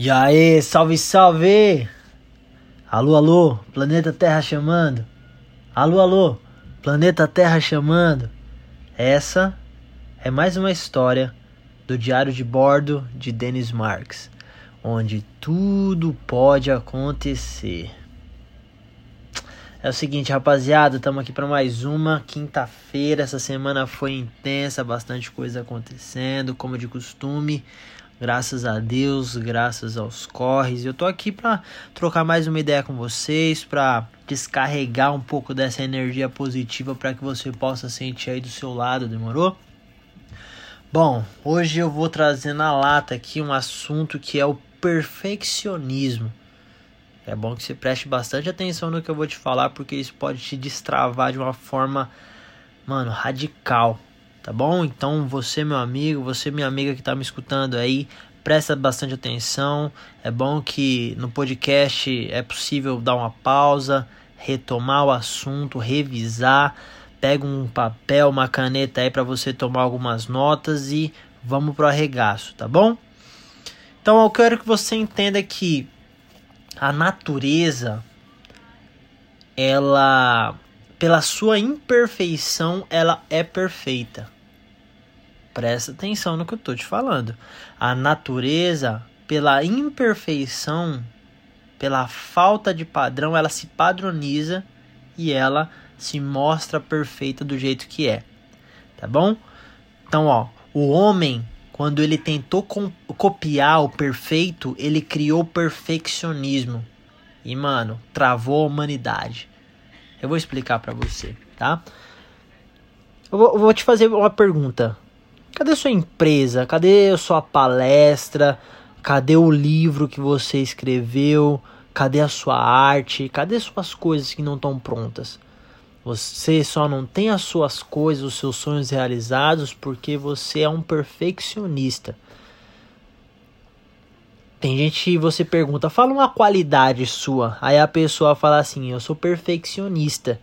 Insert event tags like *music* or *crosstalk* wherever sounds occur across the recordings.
E aí, salve, salve! Alô, alô, planeta Terra chamando. Alô, alô, planeta Terra chamando. Essa é mais uma história do diário de bordo de Dennis Marks, onde tudo pode acontecer. É o seguinte, rapaziada, estamos aqui para mais uma quinta-feira. Essa semana foi intensa, bastante coisa acontecendo, como de costume. Graças a Deus, graças aos corres. Eu tô aqui para trocar mais uma ideia com vocês, para descarregar um pouco dessa energia positiva para que você possa sentir aí do seu lado, demorou? Bom, hoje eu vou trazer na lata aqui um assunto que é o perfeccionismo. É bom que você preste bastante atenção no que eu vou te falar, porque isso pode te destravar de uma forma, mano, radical tá bom? Então você, meu amigo, você, minha amiga que tá me escutando aí, presta bastante atenção. É bom que no podcast é possível dar uma pausa, retomar o assunto, revisar. Pega um papel, uma caneta aí para você tomar algumas notas e vamos pro arregaço, tá bom? Então eu quero que você entenda que a natureza ela pela sua imperfeição ela é perfeita. Presta atenção no que eu estou te falando. A natureza, pela imperfeição, pela falta de padrão, ela se padroniza e ela se mostra perfeita do jeito que é. Tá bom? Então, ó, o homem, quando ele tentou copiar o perfeito, ele criou perfeccionismo. E, mano, travou a humanidade. Eu vou explicar para você, tá? Eu vou, eu vou te fazer uma pergunta. Cadê sua empresa? Cadê sua palestra? Cadê o livro que você escreveu? Cadê a sua arte? Cadê suas coisas que não estão prontas? Você só não tem as suas coisas, os seus sonhos realizados porque você é um perfeccionista. Tem gente que você pergunta, fala uma qualidade sua. Aí a pessoa fala assim, eu sou perfeccionista.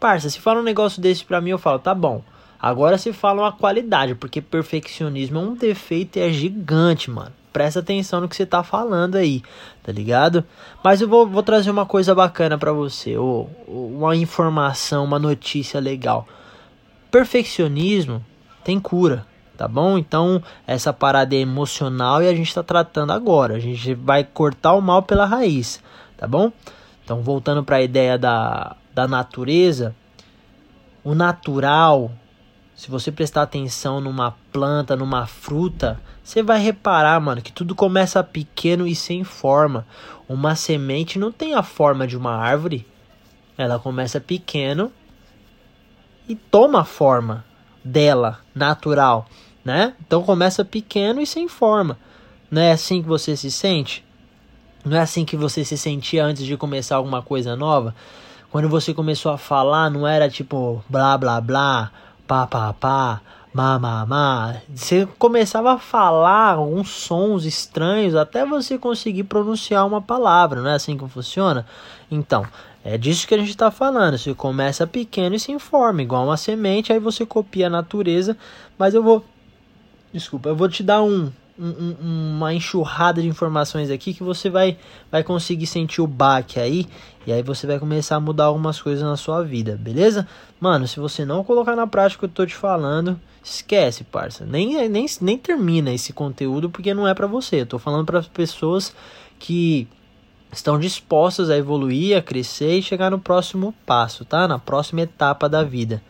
Parça, se fala um negócio desse pra mim, eu falo, tá bom. Agora se fala uma qualidade, porque perfeccionismo é um defeito e é gigante, mano. Presta atenção no que você tá falando aí, tá ligado? Mas eu vou, vou trazer uma coisa bacana para você, ou, ou uma informação, uma notícia legal. Perfeccionismo tem cura, tá bom? Então, essa parada é emocional e a gente tá tratando agora. A gente vai cortar o mal pela raiz, tá bom? Então, voltando para a ideia da, da natureza, o natural se você prestar atenção numa planta, numa fruta, você vai reparar, mano, que tudo começa pequeno e sem forma. Uma semente não tem a forma de uma árvore. Ela começa pequeno e toma a forma dela, natural, né? Então começa pequeno e sem forma. Não é assim que você se sente? Não é assim que você se sentia antes de começar alguma coisa nova? Quando você começou a falar, não era tipo blá blá blá pá, pá, pá, má, má, má. Você começava a falar alguns sons estranhos até você conseguir pronunciar uma palavra, não é assim que funciona? Então, é disso que a gente está falando. Você começa pequeno e se informa, igual uma semente, aí você copia a natureza. Mas eu vou. Desculpa, eu vou te dar um, um, uma enxurrada de informações aqui que você vai, vai conseguir sentir o baque aí e aí você vai começar a mudar algumas coisas na sua vida, beleza? Mano, se você não colocar na prática o que eu tô te falando, esquece, parça. Nem, nem, nem termina esse conteúdo porque não é para você. Eu tô falando para pessoas que estão dispostas a evoluir, a crescer e chegar no próximo passo, tá? Na próxima etapa da vida.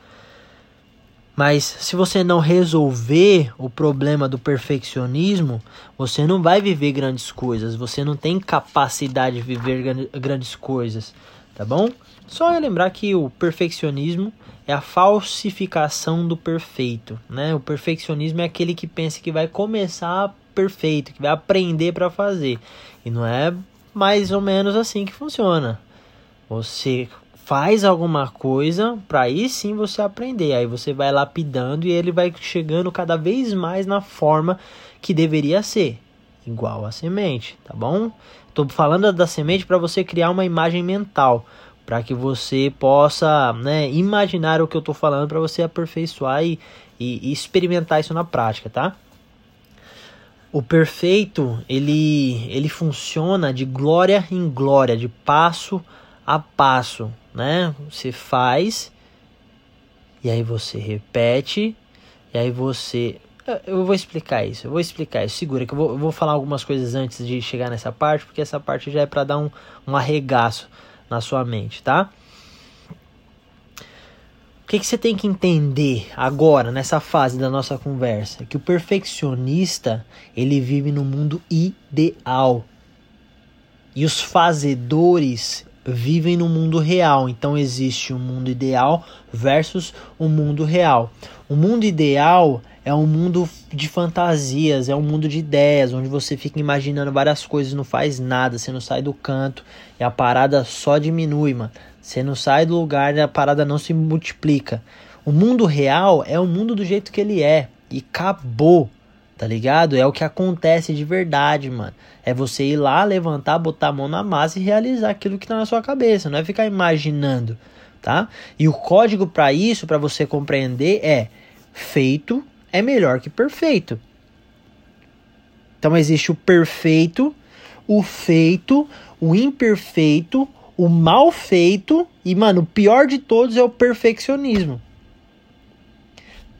Mas se você não resolver o problema do perfeccionismo, você não vai viver grandes coisas, você não tem capacidade de viver grandes coisas, tá bom? Só lembrar que o perfeccionismo é a falsificação do perfeito, né? O perfeccionismo é aquele que pensa que vai começar perfeito, que vai aprender para fazer. E não é mais ou menos assim que funciona. Você faz alguma coisa para aí sim você aprender. Aí você vai lapidando e ele vai chegando cada vez mais na forma que deveria ser, igual a semente, tá bom? Tô falando da semente para você criar uma imagem mental, para que você possa, né, imaginar o que eu tô falando para você aperfeiçoar e, e, e experimentar isso na prática, tá? O perfeito, ele, ele funciona de glória em glória, de passo a passo, né? Você faz e aí você repete e aí você eu vou explicar isso, eu vou explicar isso. Segura que eu vou, eu vou falar algumas coisas antes de chegar nessa parte, porque essa parte já é para dar um, um arregaço na sua mente, tá? O que, que você tem que entender agora, nessa fase da nossa conversa? Que o perfeccionista, ele vive no mundo ideal. E os fazedores vivem no mundo real. Então existe um mundo ideal versus o um mundo real. O mundo ideal é um mundo de fantasias, é um mundo de ideias, onde você fica imaginando várias coisas, não faz nada, você não sai do canto e a parada só diminui, mano. Você não sai do lugar e a parada não se multiplica. O mundo real é o mundo do jeito que ele é. E acabou. Tá ligado? É o que acontece de verdade, mano. É você ir lá, levantar, botar a mão na massa e realizar aquilo que tá na sua cabeça. Não é ficar imaginando, tá? E o código para isso, para você compreender, é feito é melhor que perfeito. Então existe o perfeito, o feito, o imperfeito, o mal feito e, mano, o pior de todos é o perfeccionismo.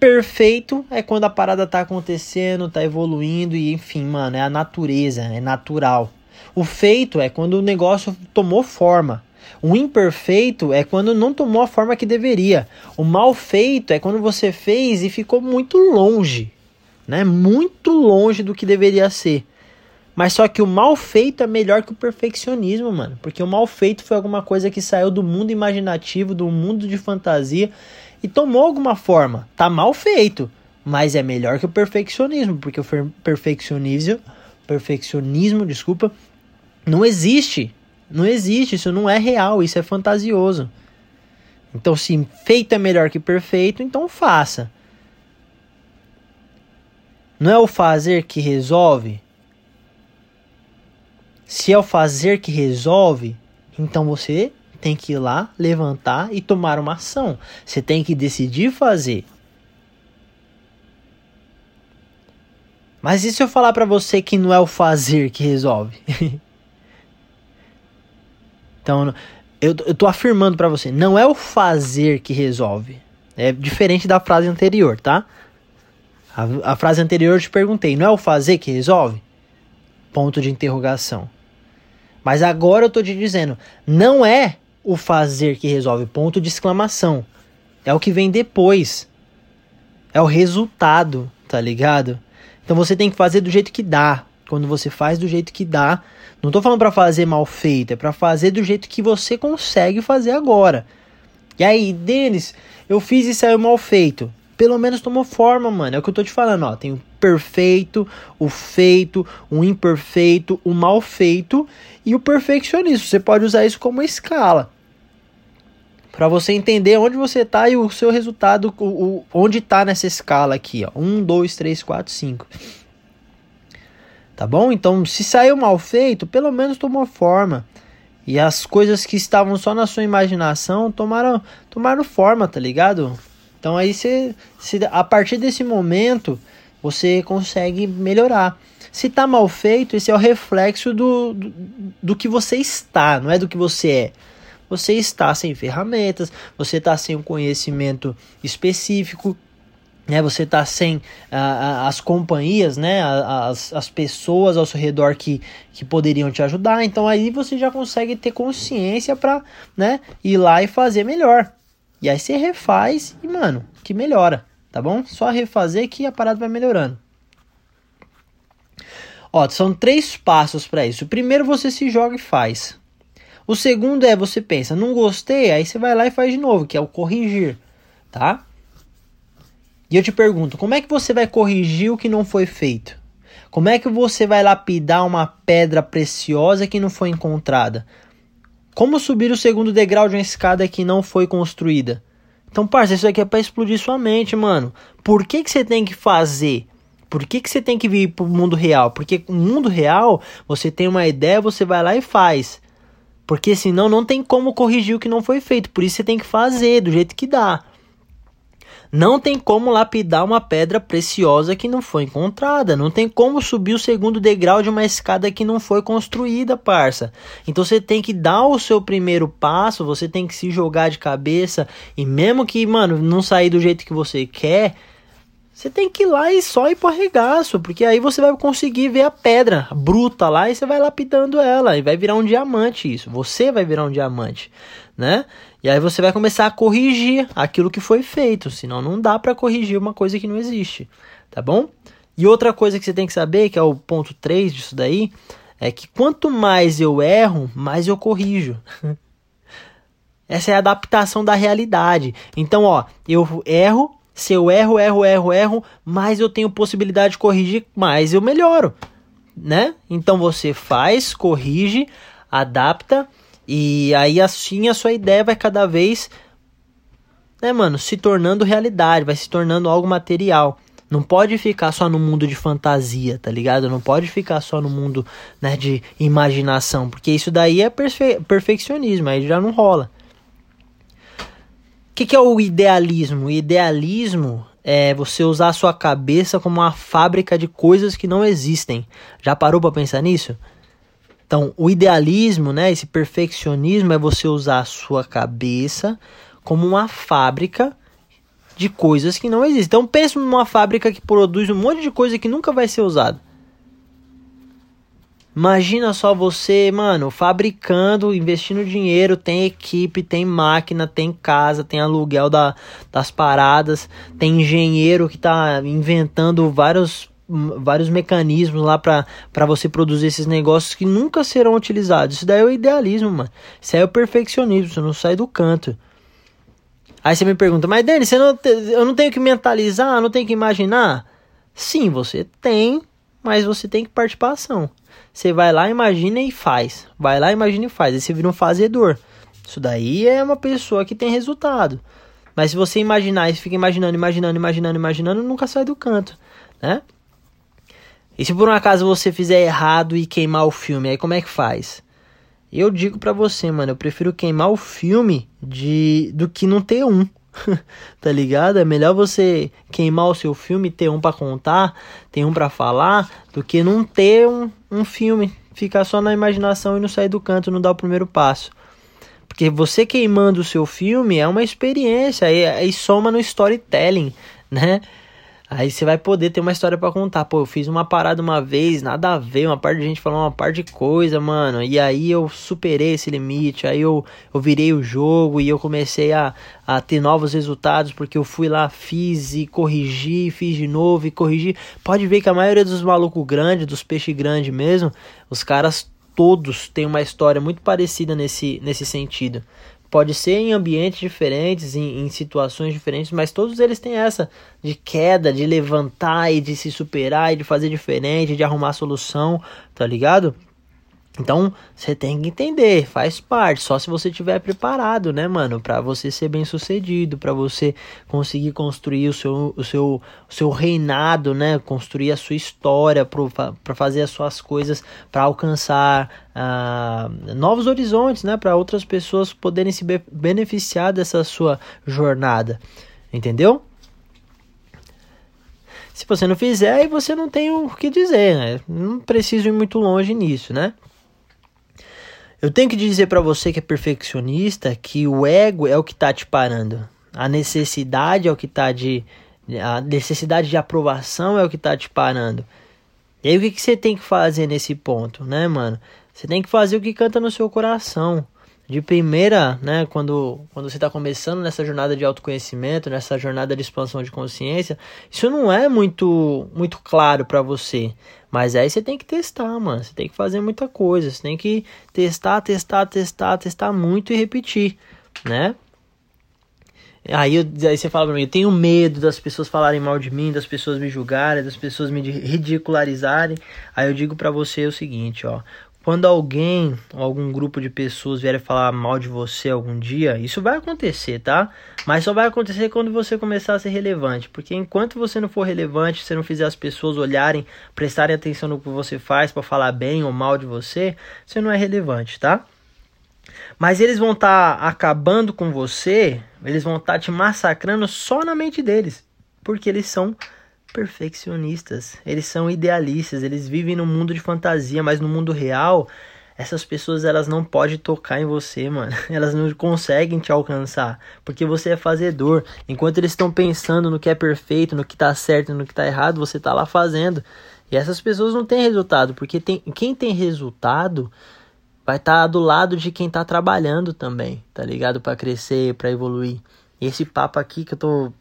Perfeito é quando a parada tá acontecendo, tá evoluindo e, enfim, mano, é a natureza, é natural. O feito é quando o negócio tomou forma. O imperfeito é quando não tomou a forma que deveria. O mal feito é quando você fez e ficou muito longe, né? Muito longe do que deveria ser. Mas só que o mal feito é melhor que o perfeccionismo, mano. Porque o mal feito foi alguma coisa que saiu do mundo imaginativo, do mundo de fantasia e tomou alguma forma. Tá mal feito, mas é melhor que o perfeccionismo, porque o perfeccionismo, perfeccionismo, desculpa, não existe. Não existe, isso não é real, isso é fantasioso. Então, se feito é melhor que perfeito, então faça. Não é o fazer que resolve? Se é o fazer que resolve, então você tem que ir lá, levantar e tomar uma ação. Você tem que decidir fazer. Mas e se eu falar para você que não é o fazer que resolve? *laughs* então, eu, eu tô afirmando para você, não é o fazer que resolve. É diferente da frase anterior, tá? A, a frase anterior eu te perguntei, não é o fazer que resolve? Ponto de interrogação. Mas agora eu tô te dizendo, não é o fazer que resolve, ponto de exclamação. É o que vem depois. É o resultado, tá ligado? Então você tem que fazer do jeito que dá. Quando você faz do jeito que dá, não tô falando para fazer mal feito, é para fazer do jeito que você consegue fazer agora. E aí, Denis, eu fiz e saiu mal feito pelo menos tomou forma, mano. É o que eu tô te falando, ó. Tem o perfeito, o feito, o imperfeito, o mal feito e o perfeccionismo. Você pode usar isso como escala. Para você entender onde você tá e o seu resultado, o, o, onde tá nessa escala aqui, ó. 1, 2, 3, 4, 5. Tá bom? Então, se saiu mal feito, pelo menos tomou forma. E as coisas que estavam só na sua imaginação tomaram, tomaram forma, tá ligado? Então aí você, a partir desse momento, você consegue melhorar. Se tá mal feito, esse é o reflexo do, do, do que você está, não é do que você é. Você está sem ferramentas, você está sem um conhecimento específico, né? Você está sem uh, as companhias, né? As, as pessoas ao seu redor que, que poderiam te ajudar. Então aí você já consegue ter consciência para, né? Ir lá e fazer melhor. E aí você refaz e, mano, que melhora, tá bom? Só refazer que a parada vai melhorando. Ó, são três passos para isso. Primeiro você se joga e faz. O segundo é você pensa, não gostei, aí você vai lá e faz de novo, que é o corrigir, tá? E eu te pergunto, como é que você vai corrigir o que não foi feito? Como é que você vai lapidar uma pedra preciosa que não foi encontrada? Como subir o segundo degrau de uma escada que não foi construída? Então, parça, isso aqui é para explodir sua mente, mano. Por que, que você tem que fazer? Por que, que você tem que vir pro mundo real? Porque no mundo real, você tem uma ideia, você vai lá e faz. Porque senão não tem como corrigir o que não foi feito. Por isso você tem que fazer do jeito que dá. Não tem como lapidar uma pedra preciosa que não foi encontrada. Não tem como subir o segundo degrau de uma escada que não foi construída, parça. Então você tem que dar o seu primeiro passo, você tem que se jogar de cabeça. E mesmo que, mano, não sair do jeito que você quer, você tem que ir lá e só ir pro arregaço, porque aí você vai conseguir ver a pedra bruta lá e você vai lapidando ela e vai virar um diamante isso. Você vai virar um diamante, né? E aí você vai começar a corrigir aquilo que foi feito, senão não dá para corrigir uma coisa que não existe, tá bom? E outra coisa que você tem que saber, que é o ponto 3 disso daí, é que quanto mais eu erro, mais eu corrijo. *laughs* Essa é a adaptação da realidade. Então, ó, eu erro, se eu erro, erro, erro, erro, mais eu tenho possibilidade de corrigir, mais eu melhoro, né? Então você faz, corrige, adapta e aí assim a sua ideia vai cada vez, né, mano, se tornando realidade, vai se tornando algo material. Não pode ficar só no mundo de fantasia, tá ligado? Não pode ficar só no mundo né, de imaginação, porque isso daí é perfe perfeccionismo, aí já não rola. O que, que é o idealismo? O idealismo é você usar a sua cabeça como uma fábrica de coisas que não existem. Já parou para pensar nisso? Então, o idealismo, né, esse perfeccionismo é você usar a sua cabeça como uma fábrica de coisas que não existem. Então, pense numa fábrica que produz um monte de coisa que nunca vai ser usada. Imagina só você, mano, fabricando, investindo dinheiro, tem equipe, tem máquina, tem casa, tem aluguel da, das paradas, tem engenheiro que tá inventando vários, vários mecanismos lá para você produzir esses negócios que nunca serão utilizados. Isso daí é o idealismo, mano. Isso aí é o perfeccionismo, você não sai do canto. Aí você me pergunta, mas Dani, você não, eu não tenho que mentalizar, não tenho que imaginar? Sim, você tem, mas você tem que partir para ação. Você vai lá, imagina e faz. Vai lá, imagina e faz. Aí você vira um fazedor. Isso daí é uma pessoa que tem resultado. Mas se você imaginar e fica imaginando, imaginando, imaginando, imaginando, nunca sai do canto, né? E se por um acaso você fizer errado e queimar o filme, aí como é que faz? Eu digo para você, mano, eu prefiro queimar o filme de do que não ter um. *laughs* tá ligado? É melhor você queimar o seu filme, ter um para contar, ter um para falar, do que não ter um, um filme, ficar só na imaginação e não sair do canto, não dar o primeiro passo. Porque você queimando o seu filme é uma experiência e, e soma no storytelling, né? Aí você vai poder ter uma história para contar. Pô, eu fiz uma parada uma vez, nada a ver, uma parte de gente falou uma parte de coisa, mano. E aí eu superei esse limite. Aí eu, eu virei o jogo e eu comecei a, a ter novos resultados porque eu fui lá, fiz e corrigi, fiz de novo e corrigi. Pode ver que a maioria dos malucos grandes, dos peixes grandes mesmo, os caras todos têm uma história muito parecida nesse, nesse sentido. Pode ser em ambientes diferentes, em, em, situações diferentes, mas todos eles têm essa de queda, de levantar e de se superar e de fazer diferente, de arrumar solução, tá ligado? Então, você tem que entender, faz parte, só se você estiver preparado, né, mano, para você ser bem-sucedido, para você conseguir construir o seu, o seu, o seu reinado, né, construir a sua história, para fazer as suas coisas, para alcançar uh, novos horizontes, né, para outras pessoas poderem se be beneficiar dessa sua jornada, entendeu? Se você não fizer, aí você não tem o que dizer, né? Não preciso ir muito longe nisso, né? Eu tenho que dizer para você que é perfeccionista que o ego é o que tá te parando. A necessidade é o que tá de a necessidade de aprovação é o que tá te parando. E aí o que, que você tem que fazer nesse ponto, né, mano? Você tem que fazer o que canta no seu coração de primeira, né, quando, quando você está começando nessa jornada de autoconhecimento, nessa jornada de expansão de consciência, isso não é muito muito claro para você. Mas aí você tem que testar, mano. Você tem que fazer muita coisa. Você tem que testar, testar, testar, testar muito e repetir, né? Aí, aí você fala pra mim, eu tenho medo das pessoas falarem mal de mim, das pessoas me julgarem, das pessoas me ridicularizarem. Aí eu digo para você o seguinte, ó. Quando alguém ou algum grupo de pessoas vier falar mal de você algum dia, isso vai acontecer, tá? Mas só vai acontecer quando você começar a ser relevante. Porque enquanto você não for relevante, você não fizer as pessoas olharem, prestarem atenção no que você faz para falar bem ou mal de você, você não é relevante, tá? Mas eles vão estar tá acabando com você, eles vão estar tá te massacrando só na mente deles, porque eles são perfeccionistas, eles são idealistas, eles vivem no mundo de fantasia, mas no mundo real, essas pessoas elas não podem tocar em você, mano. *laughs* Elas não conseguem te alcançar, porque você é fazedor. Enquanto eles estão pensando no que é perfeito, no que tá certo, no que tá errado, você tá lá fazendo. E essas pessoas não têm resultado, porque tem, quem tem resultado vai estar tá do lado de quem tá trabalhando também, tá ligado? Para crescer, para evoluir. E esse papo aqui que eu tô,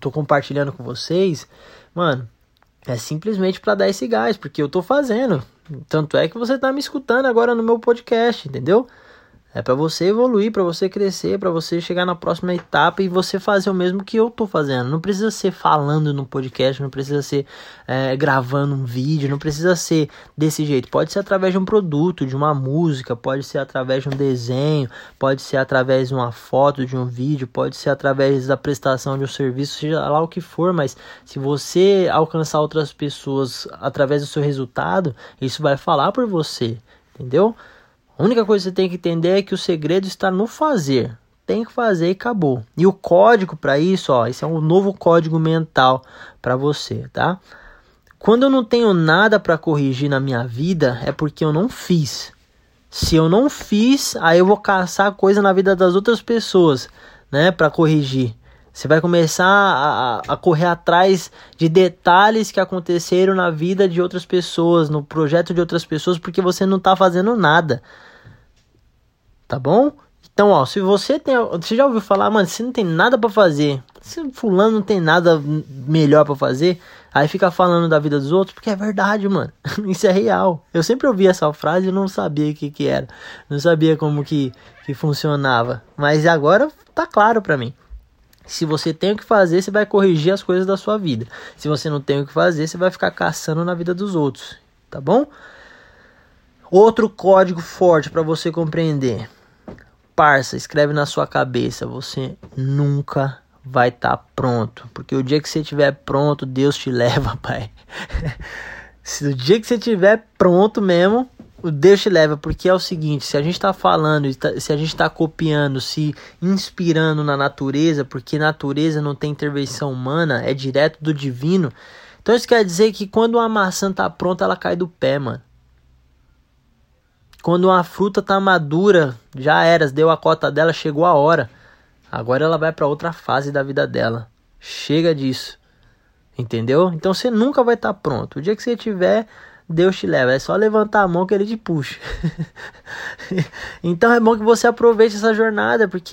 tô compartilhando com vocês, mano, é simplesmente para dar esse gás, porque eu tô fazendo. Tanto é que você tá me escutando agora no meu podcast, entendeu? É para você evoluir, para você crescer, para você chegar na próxima etapa e você fazer o mesmo que eu tô fazendo. Não precisa ser falando no podcast, não precisa ser é, gravando um vídeo, não precisa ser desse jeito. Pode ser através de um produto, de uma música, pode ser através de um desenho, pode ser através de uma foto, de um vídeo, pode ser através da prestação de um serviço, seja lá o que for. Mas se você alcançar outras pessoas através do seu resultado, isso vai falar por você, entendeu? A única coisa que você tem que entender é que o segredo está no fazer. Tem que fazer e acabou. E o código para isso, ó, esse é um novo código mental para você, tá? Quando eu não tenho nada para corrigir na minha vida, é porque eu não fiz. Se eu não fiz, aí eu vou caçar coisa na vida das outras pessoas, né, para corrigir. Você vai começar a, a, correr atrás de detalhes que aconteceram na vida de outras pessoas, no projeto de outras pessoas, porque você não está fazendo nada tá bom? Então, ó, se você tem, você já ouviu falar, mano, se não tem nada para fazer, se fulano não tem nada melhor para fazer, aí fica falando da vida dos outros, porque é verdade, mano. *laughs* Isso é real. Eu sempre ouvi essa frase e não sabia o que que era. Não sabia como que que funcionava, mas agora tá claro para mim. Se você tem o que fazer, você vai corrigir as coisas da sua vida. Se você não tem o que fazer, você vai ficar caçando na vida dos outros, tá bom? Outro código forte para você compreender parça, escreve na sua cabeça, você nunca vai estar tá pronto, porque o dia que você estiver pronto, Deus te *laughs* leva, pai. se o dia que você estiver pronto mesmo, o Deus te leva, porque é o seguinte, se a gente está falando, tá, se a gente está copiando, se inspirando na natureza, porque natureza não tem intervenção humana, é direto do divino. Então isso quer dizer que quando uma maçã tá pronta, ela cai do pé, mano. Quando uma fruta tá madura, já era, deu a cota dela, chegou a hora. Agora ela vai para outra fase da vida dela. Chega disso. Entendeu? Então você nunca vai estar tá pronto. O dia que você tiver, Deus te leva. É só levantar a mão que ele te puxa. *laughs* então é bom que você aproveite essa jornada, porque